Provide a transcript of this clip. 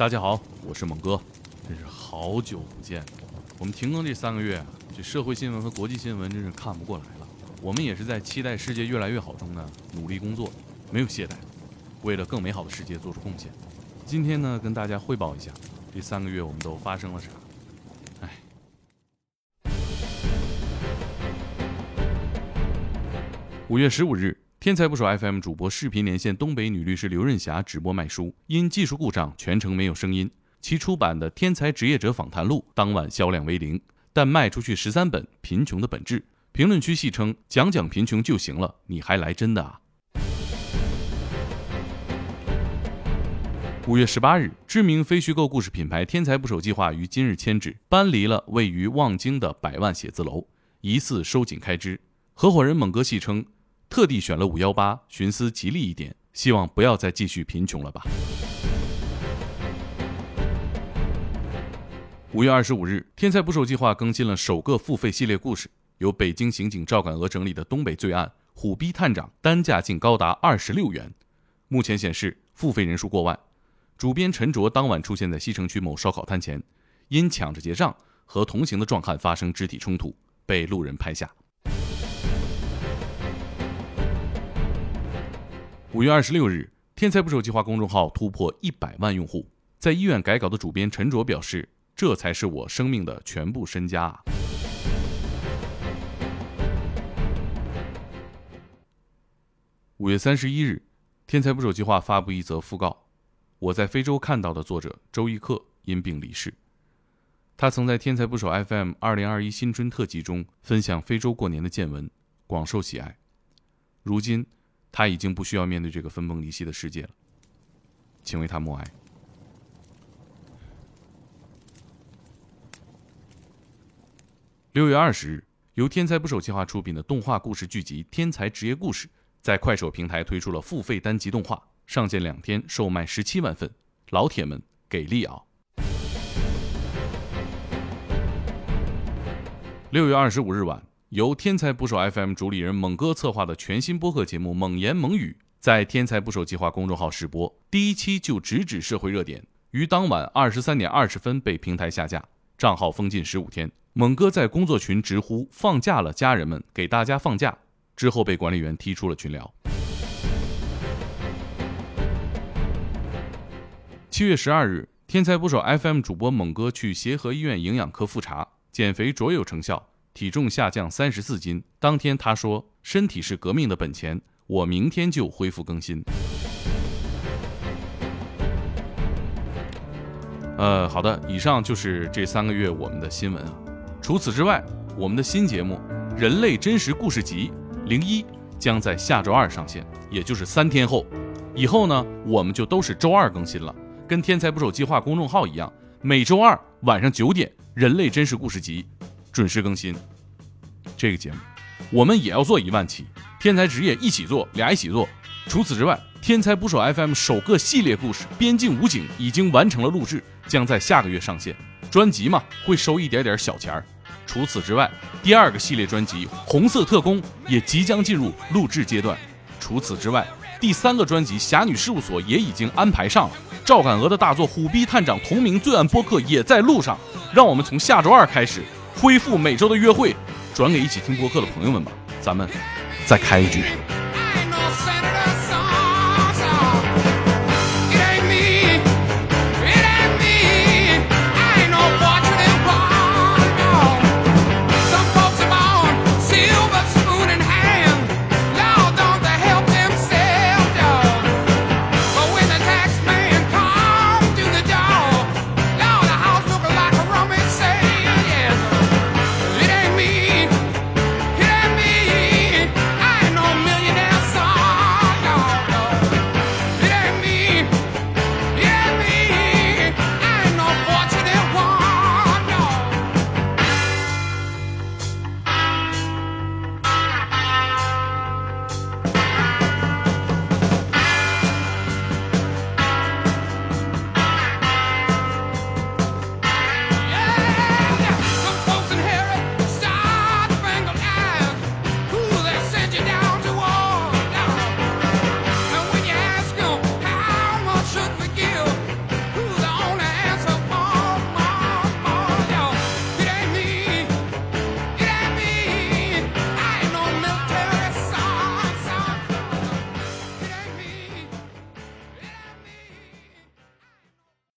大家好，我是猛哥，真是好久不见。我们停更这三个月啊，这社会新闻和国际新闻真是看不过来了。我们也是在期待世界越来越好中呢努力工作，没有懈怠，为了更美好的世界做出贡献。今天呢，跟大家汇报一下这三个月我们都发生了啥。哎，五月十五日。天才不手 FM 主播视频连线东北女律师刘润霞直播卖书，因技术故障全程没有声音。其出版的《天才职业者访谈录》当晚销量为零，但卖出去十三本《贫穷的本质》。评论区戏称：“讲讲贫穷就行了，你还来真的啊？”五月十八日，知名非虚构故事品牌天才不手计划于今日迁址，搬离了位于望京的百万写字楼，疑似收紧开支。合伙人猛哥戏称。特地选了五幺八，寻思吉利一点，希望不要再继续贫穷了吧。五月二十五日，天才捕手计划更新了首个付费系列故事，由北京刑警赵敢娥整理的东北罪案《虎逼探长》，单价竟高达二十六元，目前显示付费人数过万。主编陈卓当晚出现在西城区某烧烤摊前，因抢着结账和同行的壮汉发生肢体冲突，被路人拍下。五月二十六日，天才捕手计划公众号突破一百万用户。在医院改稿的主编陈卓表示：“这才是我生命的全部身家！”五月三十一日，天才捕手计划发布一则讣告：“我在非洲看到的作者周一克因病离世。他曾在天才捕手 FM 二零二一新春特辑中分享非洲过年的见闻，广受喜爱。如今。”他已经不需要面对这个分崩离析的世界了，请为他默哀。六月二十日，由天才捕手计划出品的动画故事剧集《天才职业故事》在快手平台推出了付费单集动画，上线两天售卖十七万份，老铁们给力啊！六月二十五日晚。由天才捕手 FM 主理人猛哥策划的全新播客节目《猛言猛语》在天才捕手计划公众号试播，第一期就直指社会热点，于当晚二十三点二十分被平台下架，账号封禁十五天。猛哥在工作群直呼放假了，家人们给大家放假，之后被管理员踢出了群聊。七月十二日，天才捕手 FM 主播猛哥去协和医院营养科复查，减肥卓有成效。体重下降三十四斤。当天他说：“身体是革命的本钱，我明天就恢复更新。”呃，好的，以上就是这三个月我们的新闻啊。除此之外，我们的新节目《人类真实故事集零一》将在下周二上线，也就是三天后。以后呢，我们就都是周二更新了，跟天才捕手计划公众号一样，每周二晚上九点，《人类真实故事集》。准时更新这个节目，我们也要做一万期。天才职业一起做，俩一起做。除此之外，天才捕手 FM 首个系列故事《边境武警》已经完成了录制，将在下个月上线。专辑嘛，会收一点点小钱儿。除此之外，第二个系列专辑《红色特工》也即将进入录制阶段。除此之外，第三个专辑《侠女事务所》也已经安排上了。赵敢娥的大作《虎逼探长》同名罪案播客也在路上。让我们从下周二开始。恢复每周的约会，转给一起听播客的朋友们吧。咱们再开一局。